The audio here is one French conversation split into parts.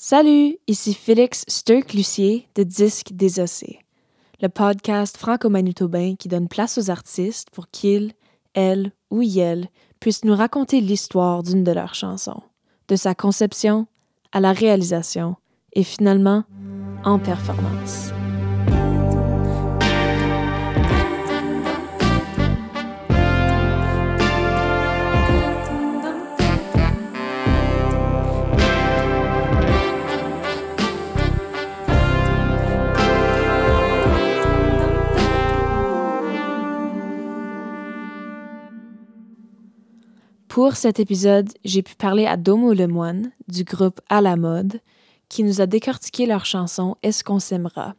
Salut, ici Félix Sturck-Lucier de Disque Désossé, le podcast franco-manitobain qui donne place aux artistes pour qu'ils, elles ou ils puissent nous raconter l'histoire d'une de leurs chansons, de sa conception à la réalisation et finalement en performance. Pour cet épisode, j'ai pu parler à Domo Lemoine du groupe À la mode qui nous a décortiqué leur chanson Est-ce qu'on s'aimera?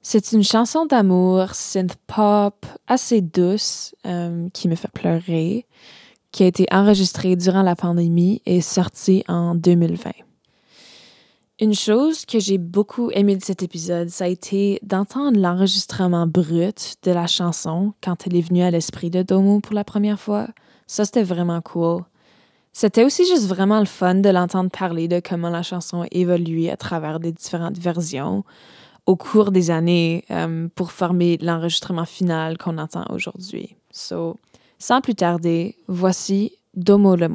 C'est une chanson d'amour synth pop assez douce euh, qui me fait pleurer, qui a été enregistrée durant la pandémie et sortie en 2020. Une chose que j'ai beaucoup aimé de cet épisode, ça a été d'entendre l'enregistrement brut de la chanson quand elle est venue à l'esprit de Domo pour la première fois. Ça, c'était vraiment cool. C'était aussi juste vraiment le fun de l'entendre parler de comment la chanson a évolué à travers des différentes versions au cours des années euh, pour former l'enregistrement final qu'on entend aujourd'hui. So, sans plus tarder, voici Domo le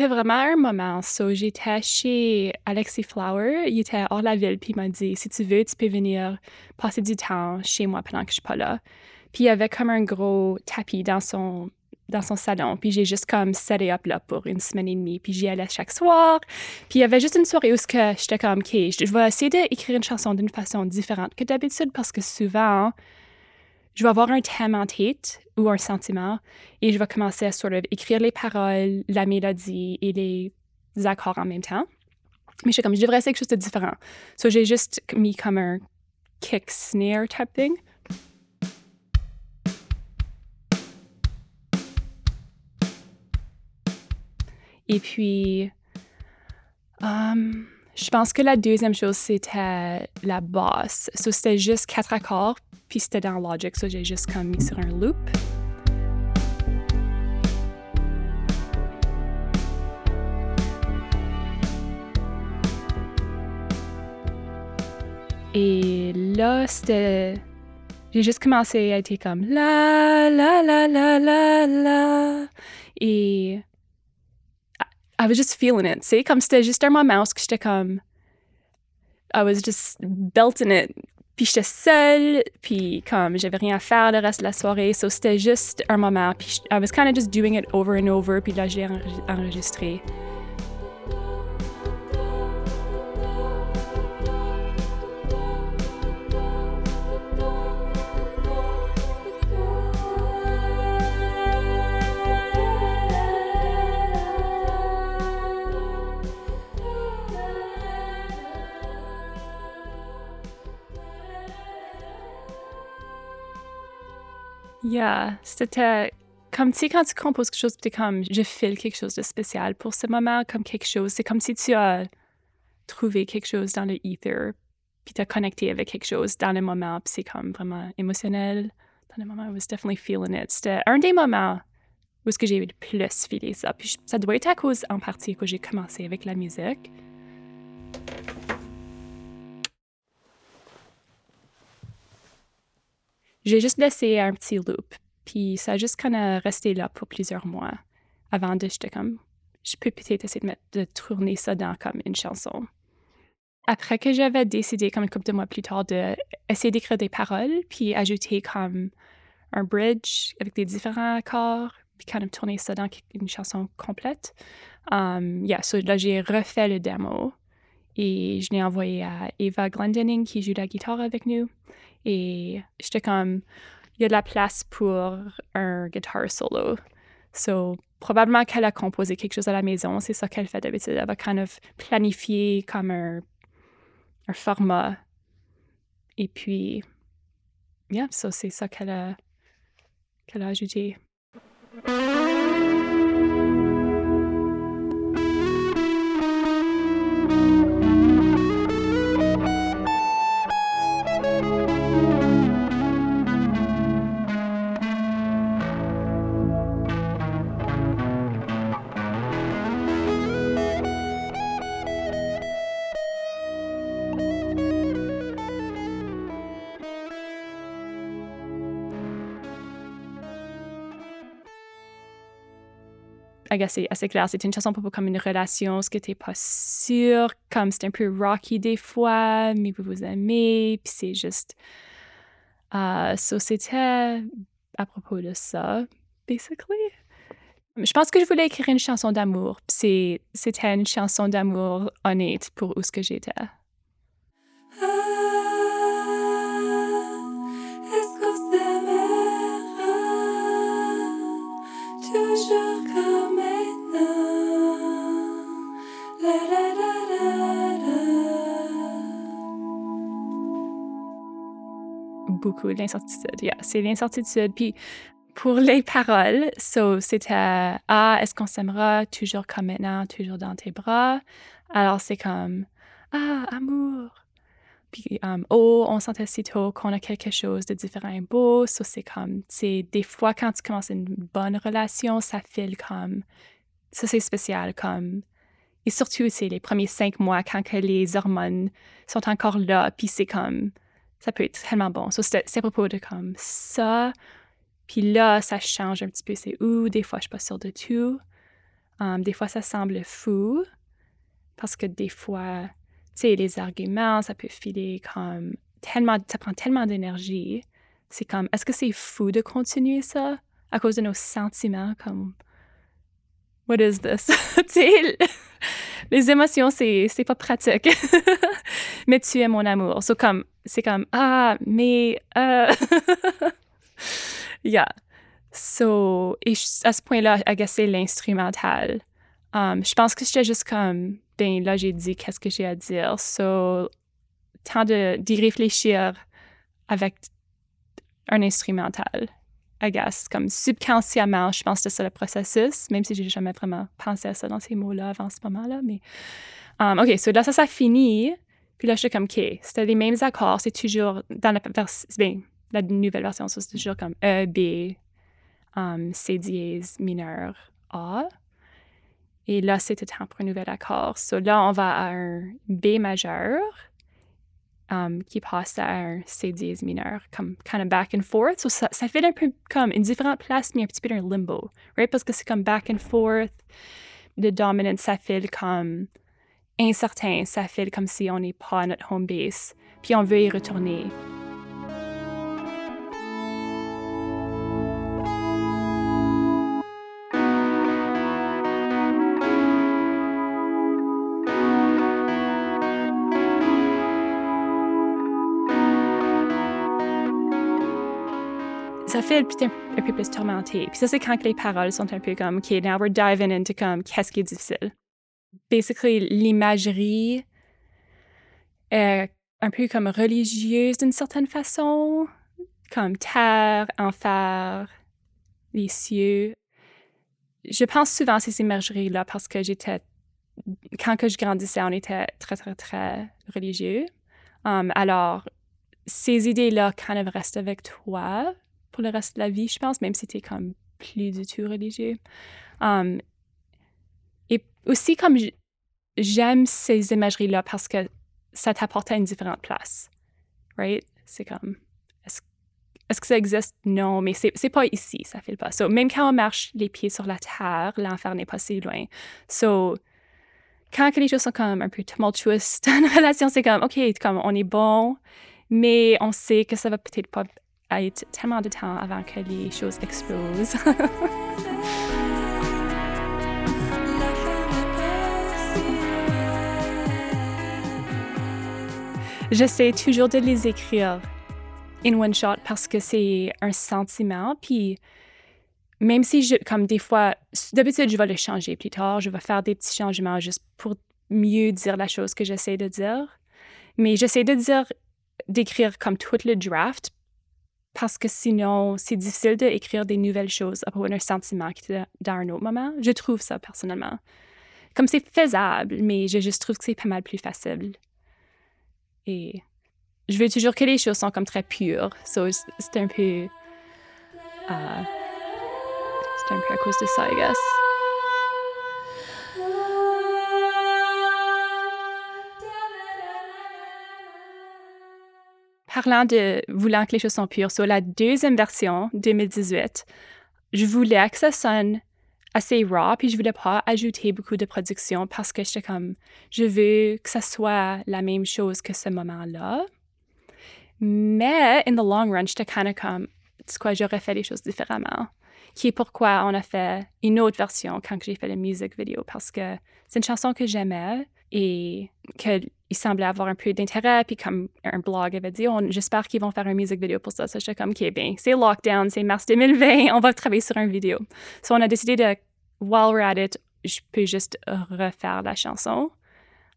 C'était vraiment un moment. J'étais chez Alexis Flower. Il était hors la ville, puis il m'a dit Si tu veux, tu peux venir passer du temps chez moi pendant que je suis pas là. Puis il y avait comme un gros tapis dans son, dans son salon. Puis j'ai juste comme set up là pour une semaine et demie. Puis j'y allais chaque soir. Puis il y avait juste une soirée où j'étais comme OK, je vais essayer d'écrire une chanson d'une façon différente que d'habitude parce que souvent, je vais avoir un thème en tête ou un sentiment et je vais commencer à sort écrire les paroles, la mélodie et les accords en même temps. Mais je suis comme, je devrais essayer quelque chose de différent. So j'ai juste mis comme un kick snare type thing. Et puis, um, je pense que la deuxième chose, c'était la basse. So, c'était juste quatre accords, puis c'était dans Logic, so j'ai juste comme mis sur un loop. Et là, c'était. J'ai juste commencé à être comme la la la la la la. Et. I was just feeling it, tu sais, comme c'était juste un moment où j'étais comme. I was just belting it puis j'étais seule, puis comme j'avais rien à faire le reste de la soirée, so c'était juste un moment. Puis I was kind of just doing it over and over, puis là j'ai enregistré. Yeah, c'était comme si quand tu composes quelque chose, tu es comme, je file quelque chose de spécial pour ce moment, comme quelque chose. C'est comme si tu as trouvé quelque chose dans le puis tu as connecté avec quelque chose dans le moment, puis c'est comme vraiment émotionnel. Dans le moment, I was definitely feeling it. C'était un des moments où j'ai le plus filé ça. Puis ça doit être à cause, en partie, que j'ai commencé avec la musique. J'ai juste laissé un petit loop, puis ça a juste quand resté là pour plusieurs mois avant de j'étais comme je peux peut-être essayer de, mettre, de tourner ça dans comme une chanson. Après que j'avais décidé, comme une couple de mois plus tard, d'essayer d'écrire des paroles, puis ajouter comme un bridge avec des différents accords, puis quand même tourner ça dans une chanson complète. Um, yeah, so là, j'ai refait le démo et je l'ai envoyé à Eva Glendening qui joue la guitare avec nous. Et j'étais comme, il y a de la place pour un guitar solo. So, probablement qu'elle a composé quelque chose à la maison. C'est ça qu'elle fait d'habitude. Elle va kind of planifier comme un, un format. Et puis, yeah, c'est ça qu'elle a, qu'elle a ajouté. C'est assez clair. C'est une chanson pour comme une relation, ce que t'es pas sûr, comme c'est un peu rocky des fois, mais vous vous aimez, puis c'est juste. Uh, so c'était à propos de ça, basically. Je pense que je voulais écrire une chanson d'amour, c'était une chanson d'amour honnête pour où ce que j'étais. Beaucoup l'incertitude. Yeah, c'est l'incertitude. Puis pour les paroles, so, c'était Ah, est-ce qu'on s'aimera toujours comme maintenant, toujours dans tes bras? Alors c'est comme Ah, amour. Puis um, Oh, on sentait si tôt qu'on a quelque chose de différent et beau. So, c'est comme, c'est des fois quand tu commences une bonne relation, ça file comme, ça c'est spécial comme. Et surtout, c'est les premiers cinq mois quand que les hormones sont encore là, puis c'est comme, ça peut être tellement bon. So, c'est à propos de comme ça. Puis là, ça change un petit peu. C'est où, des fois, je suis pas sûre de tout. Um, des fois, ça semble fou. Parce que des fois, tu sais, les arguments, ça peut filer comme tellement, ça prend tellement d'énergie. C'est comme, est-ce que c'est fou de continuer ça à cause de nos sentiments? Comme, what is this? les émotions, c'est, c'est pas pratique. mais tu es mon amour. So, comme, c'est comme, ah, mais, euh, yeah. So, et à ce point-là, agacer l'instrumental. Um, je pense que j'étais juste comme, ben là, j'ai dit qu'est-ce que j'ai à dire. So, temps d'y réfléchir avec un instrumental. Comme subconsciemment, je pense que c'est le processus, même si j'ai jamais vraiment pensé à ça dans ces mots-là avant ce moment-là. Mais, um, OK, so là, ça, ça finit. Puis là, je suis comme, OK, c'était les mêmes accords, c'est toujours dans la, ben, nouvelle version, c'est toujours comme E, B, um, C dièse mineur, A. Et là, c'était temps pour un nouvel accord. So là, on va à un B majeur um, qui passe à un C dièse mineur, comme kind of back and forth. So ça, fait un peu comme une différente place, mais un petit peu un limbo, right? Parce que c'est comme back and forth. Le dominant, ça fait comme incertain, ça fait comme si on n'est pas à notre home base, puis on veut y retourner. Ça fait un, un peu plus tourmenté. Puis ça, c'est quand les paroles sont un peu comme, OK, now we're diving into comme, qu'est-ce qui est difficile? Basically, l'imagerie est un peu comme religieuse d'une certaine façon, comme terre, enfer, les cieux. Je pense souvent à ces imageries-là parce que j'étais, quand que je grandissais, on était très, très, très religieux. Um, alors, ces idées-là quand of restent avec toi pour le reste de la vie, je pense, même si tu comme plus du tout religieux. Um, et aussi, comme j'aime ces imageries-là parce que ça t'apporte à une différente place. Right? C'est comme, est-ce, que ça existe? Non, mais c'est, pas ici, ça fait pas. So, même quand on marche les pieds sur la terre, l'enfer n'est pas si loin. So, quand les choses sont comme un peu tumultueuses dans une relation, c'est comme, OK, comme on est bon, mais on sait que ça va peut-être pas être tellement de temps avant que les choses explosent. J'essaie toujours de les écrire in one shot parce que c'est un sentiment. Puis même si je, comme des fois, d'habitude, je vais le changer plus tard, je vais faire des petits changements juste pour mieux dire la chose que j'essaie de dire. Mais j'essaie de dire, d'écrire comme tout le draft parce que sinon, c'est difficile d'écrire des nouvelles choses à propos d'un sentiment qui était dans un autre moment. Je trouve ça personnellement. Comme c'est faisable, mais je juste trouve que c'est pas mal plus facile. Et je veux toujours que les choses sont comme très pures. So, c'est un peu. Uh, c'est un peu à cause de ça, I guess. Parlant de voulant que les choses sont pures, sur la deuxième version, 2018, je voulais que ça sonne assez raw, puis je voulais pas ajouter beaucoup de production parce que j'étais comme, je veux que ça soit la même chose que ce moment-là. Mais, in the long run, j'étais kind of comme, tu quoi, j'aurais fait les choses différemment. Qui est pourquoi on a fait une autre version quand j'ai fait la music vidéo, parce que c'est une chanson que j'aimais et qu'il semblait avoir un peu d'intérêt, puis comme un blog avait dit, j'espère qu'ils vont faire une music vidéo pour ça. Ça, j'étais comme, OK, bien, c'est lockdown, c'est mars 2020, on va travailler sur une vidéo. So, on a décidé de, while we're at it, je peux juste refaire la chanson,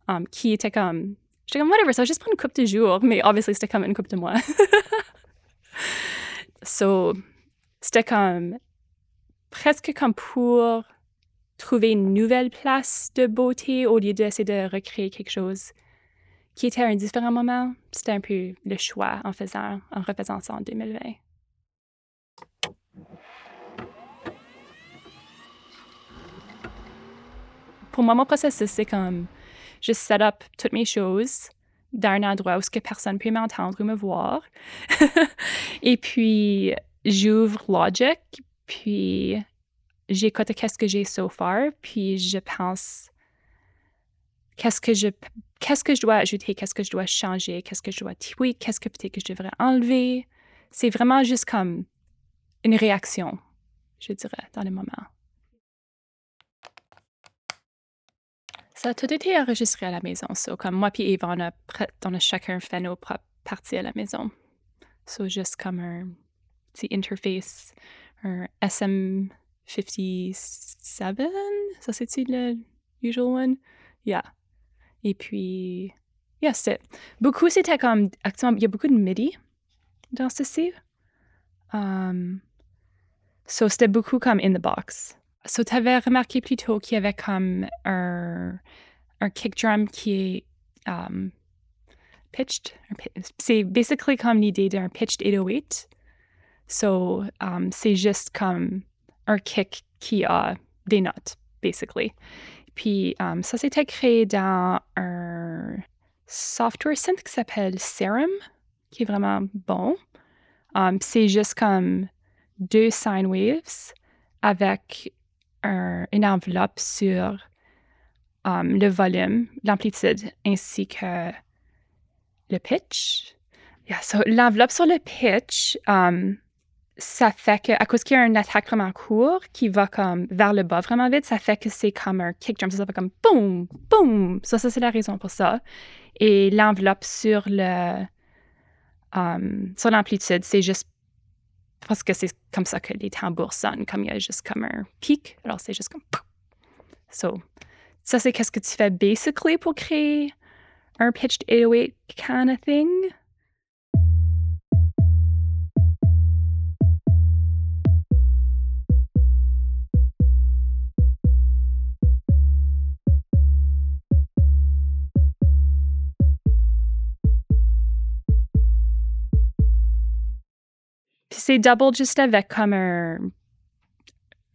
um, qui était comme J'étais comme, whatever, ça va juste prendre une couple de jours, mais obviously, c'était comme une couple de mois. so, c'était comme presque comme pour trouver une nouvelle place de beauté au lieu d'essayer de recréer quelque chose qui était à un différent moment. C'était un peu le choix en faisant, en refaisant ça en 2020. Pour moi, mon processus, c'est comme je set up toutes mes choses dans un endroit où ce que personne peut m'entendre ou me voir. et puis, j'ouvre Logic, puis j'écoute qu'est-ce que j'ai so far, puis je pense qu'est-ce que je qu'est-ce que je dois ajouter, qu'est-ce que je dois changer, qu'est-ce que je dois tweak, qu'est-ce que peut-être que je devrais enlever. C'est vraiment juste comme une réaction, je dirais, dans le moment. Ça a tout été enregistré à la maison. So, comme moi et Eva, on a, on a chacun fait nos propres parties à la maison. So, juste comme un petit interface, un SM57. Ça, c'est-tu le usual one? Yeah. Et puis, yeah, c'était. Beaucoup, c'était comme. Actuellement, il y a beaucoup de MIDI dans ceci. Um, so, c'était beaucoup comme in the box. So, tu avais remarqué plutôt qu'il y avait comme un, un kick drum qui est um, pitched. C'est basically comme l'idée d'un pitched 808. So, um, c'est juste comme kick qui a des notes, basically. Puis, um, ça s'était créé dans un software synth qui s'appelle Serum, qui est vraiment bon. Um, c'est juste comme deux sine waves avec une enveloppe sur um, le volume, l'amplitude ainsi que le pitch. Yeah, so l'enveloppe sur le pitch, um, ça fait que, à cause qu'il y a une attaque vraiment court qui va comme vers le bas vraiment vite, ça fait que c'est comme un kick drum. Ça fait comme boum, boum. Ça, ça c'est la raison pour ça. Et l'enveloppe sur le, um, sur l'amplitude, c'est juste parce que c'est comme ça que les tambours sonnent, comme il y a juste comme un pic, alors c'est juste comme... So, ça c'est qu'est-ce que tu fais basically pour créer un pitched 808 kind of thing? C'est double juste avec comme un,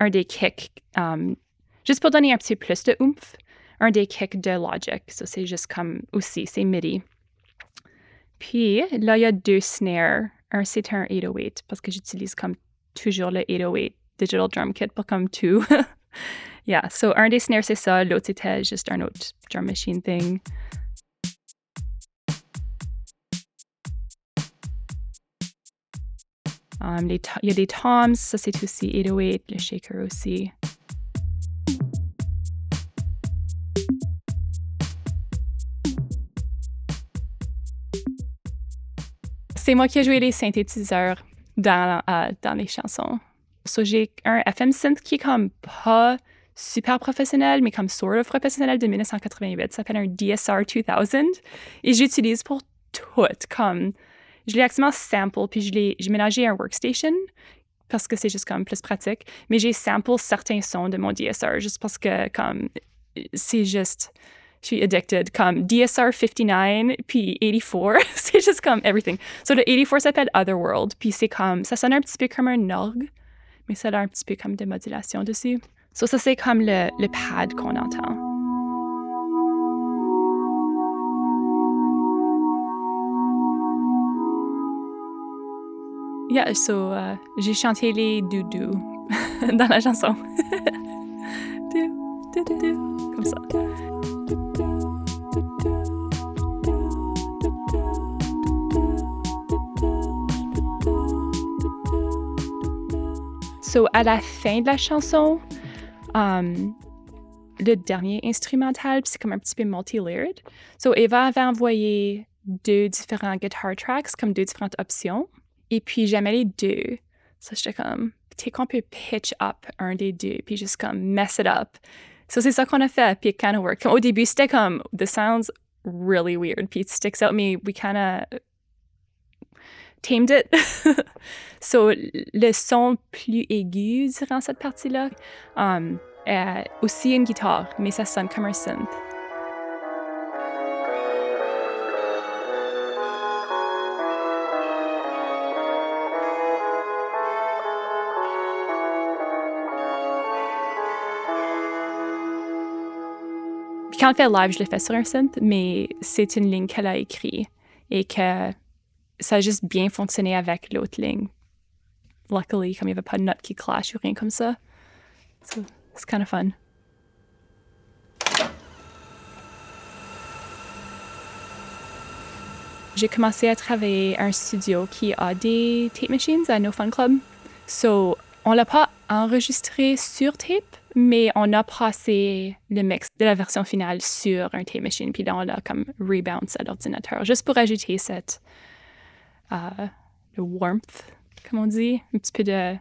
un des kicks, um, juste pour donner un petit plus de oomph, un des kicks de Logic. Ça, c'est juste comme aussi, c'est MIDI. Puis là, il y a deux snares. Un, c'est un 808 parce que j'utilise comme toujours le 808 Digital Drum Kit pour comme tout. yeah, so un des snares, c'est ça. L'autre, c'était juste un autre drum machine thing. Um, il y a des toms, ça c'est aussi 808, le shaker aussi. C'est moi qui ai joué les synthétiseurs dans, euh, dans les chansons. So, j'ai un FM synth qui est comme pas super professionnel, mais comme sort of professionnel de 1988. Ça s'appelle un DSR 2000. Et j'utilise pour tout. Comme, je l'ai actuellement sample, puis je l'ai, j'ai ménagé un workstation parce que c'est juste comme plus pratique. Mais j'ai sample certains sons de mon DSR juste parce que comme c'est juste je suis addicted. Comme DSR 59 puis 84 c'est juste comme everything. So le 84 s'appelle Otherworld puis c'est comme ça sonne un petit peu comme un orgue mais ça a un petit peu comme de modulation dessus. So ça c'est comme le, le pad qu'on entend Yeah, so uh, j'ai chanté les doudou dans la chanson. comme ça. So, à la fin de la chanson, um, le dernier instrumental, c'est comme un petit peu multi-layered. So, Eva avait envoyé deux différents guitar tracks, comme deux différentes options. Et puis, j'aimais les deux. So, j'étais comme, tu qu'on peut pitch up un des deux, puis juste comme mess it up. So, c'est ça qu'on a fait, puis it kind of worked. Au début, c'était comme, the sounds really weird, puis it sticks out, mais we kind of tamed it. so, le son plus aigu durant cette partie-là um, aussi une guitare, mais ça sonne comme un synth. Quand fait live, je le fais sur un synth, mais c'est une ligne qu'elle a écrite et que ça a juste bien fonctionné avec l'autre ligne. Luckily, comme il n'y avait pas de notes qui clash ou rien comme ça. So, it's kind of fun. J'ai commencé à travailler à un studio qui a des tape machines à No Fun Club. So, on l'a pas enregistré sur tape, mais on a passé le mix de la version finale sur un tape machine, puis là, on l'a comme rebounce à l'ordinateur, juste pour ajouter cette uh, le warmth, comme on dit, un petit peu de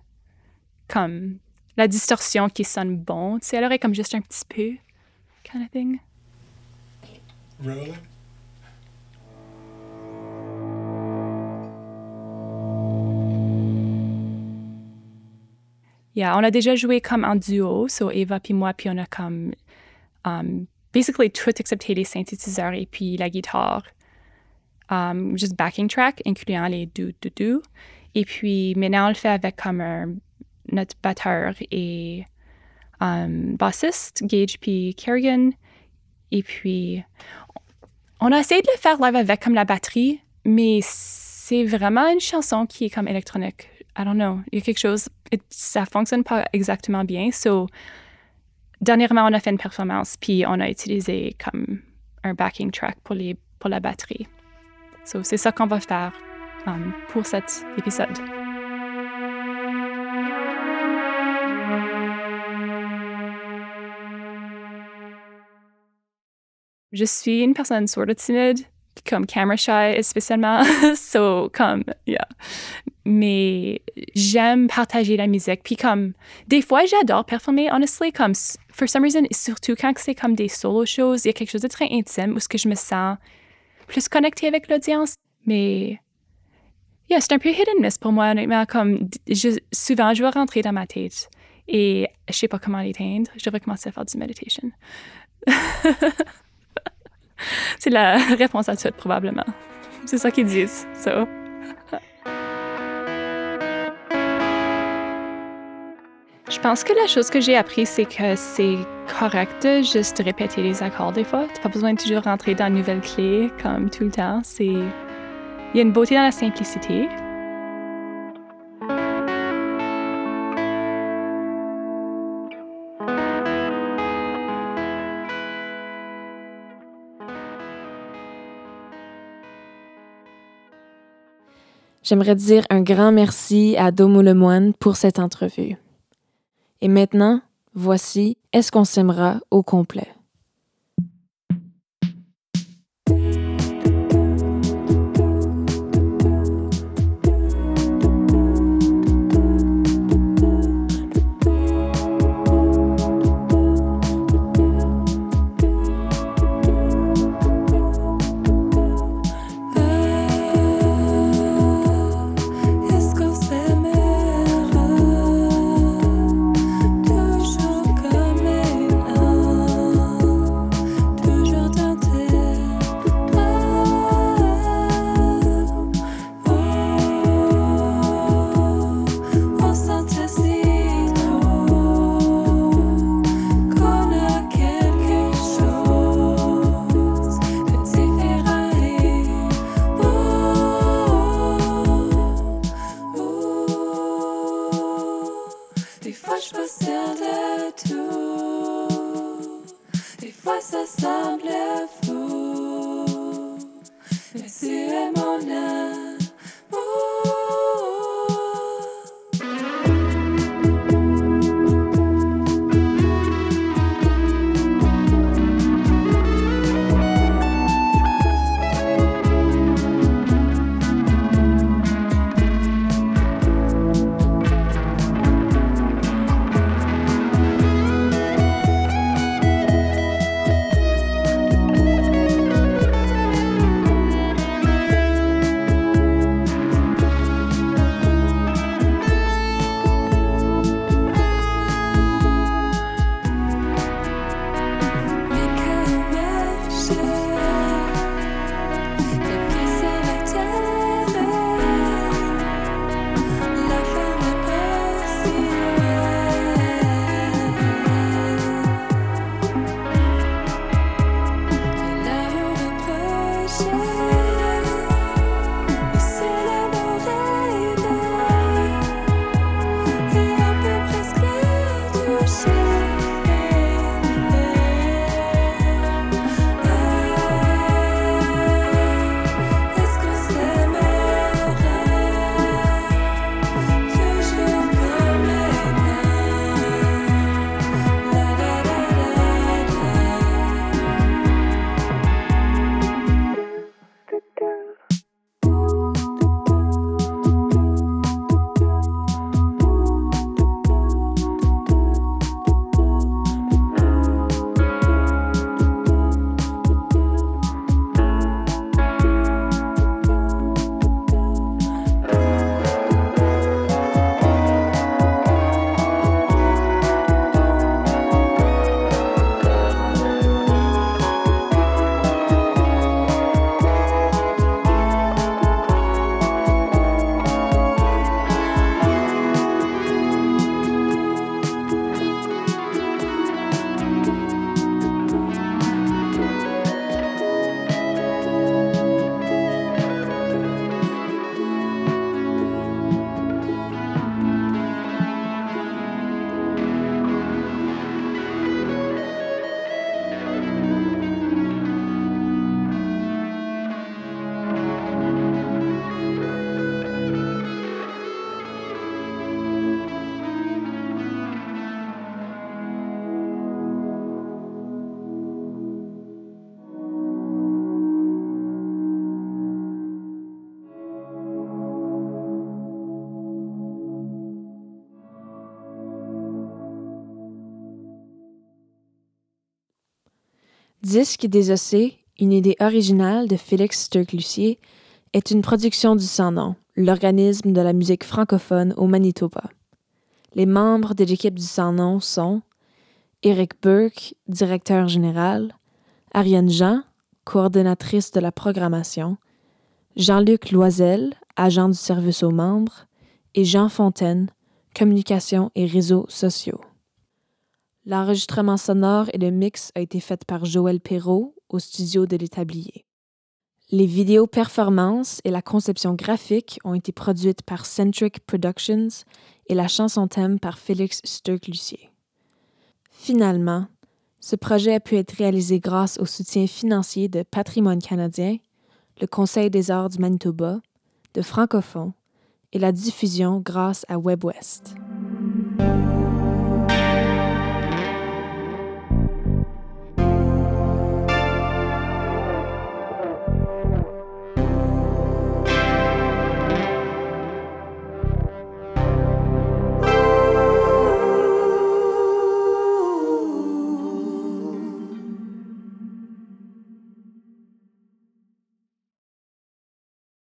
comme la distorsion qui sonne bon, tu sais, elle aurait comme juste un petit peu, kind of thing. Yeah, on a déjà joué comme en duo, so Eva puis moi, puis on a comme um, basically tout excepté les synthétiseurs et puis la guitare. Um, juste backing track, incluant les do do do. Et puis maintenant on le fait avec comme un, notre batteur et um, bassiste, Gage puis Kerrigan. Et puis on a essayé de le faire live avec comme la batterie, mais c'est vraiment une chanson qui est comme électronique. I don't know. Il y a quelque chose, it, ça fonctionne pas exactement bien. So, dernièrement, on a fait une performance, puis on a utilisé comme un backing track pour, la batterie. So, c'est ça qu'on va faire um, pour cet épisode. Je suis une personne sort of timide, comme camera shy spécialement. so, comme, yeah. Mais j'aime partager la musique. Puis comme, des fois, j'adore performer, honestly, comme, for some reason, surtout quand c'est comme des solo shows, il y a quelque chose de très intime où ce que je me sens plus connectée avec l'audience. Mais, yeah, c'est un peu hit and miss pour moi, honnêtement. Comme, souvent, je vais rentrer dans ma tête et je sais pas comment l'éteindre. Je devrais commencer à faire du meditation. C'est la réponse à tout, probablement. C'est ça qu'ils disent. So. Je pense que la chose que j'ai appris, c'est que c'est correct de juste répéter les accords des fois. T'as pas besoin de toujours rentrer dans une nouvelle clé comme tout le temps. C'est... Il y a une beauté dans la simplicité. J'aimerais dire un grand merci à Domo Lemoine pour cette entrevue. Et maintenant, voici Est-ce qu'on s'aimera au complet? Disque désossé, une idée originale de Félix Sturck-Lucier, est une production du Sans-Nom, l'organisme de la musique francophone au Manitoba. Les membres de l'équipe du Sans-Nom sont Éric Burke, directeur général, Ariane Jean, coordonnatrice de la programmation, Jean-Luc Loisel, agent du service aux membres, et Jean Fontaine, communication et réseaux sociaux. L'enregistrement sonore et le mix a été fait par Joël Perrault au studio de l'Établier. Les vidéos performances et la conception graphique ont été produites par Centric Productions et la chanson thème par Félix Sturck-Lucier. Finalement, ce projet a pu être réalisé grâce au soutien financier de Patrimoine canadien, le Conseil des arts du Manitoba, de Francophone et la diffusion grâce à WebWest.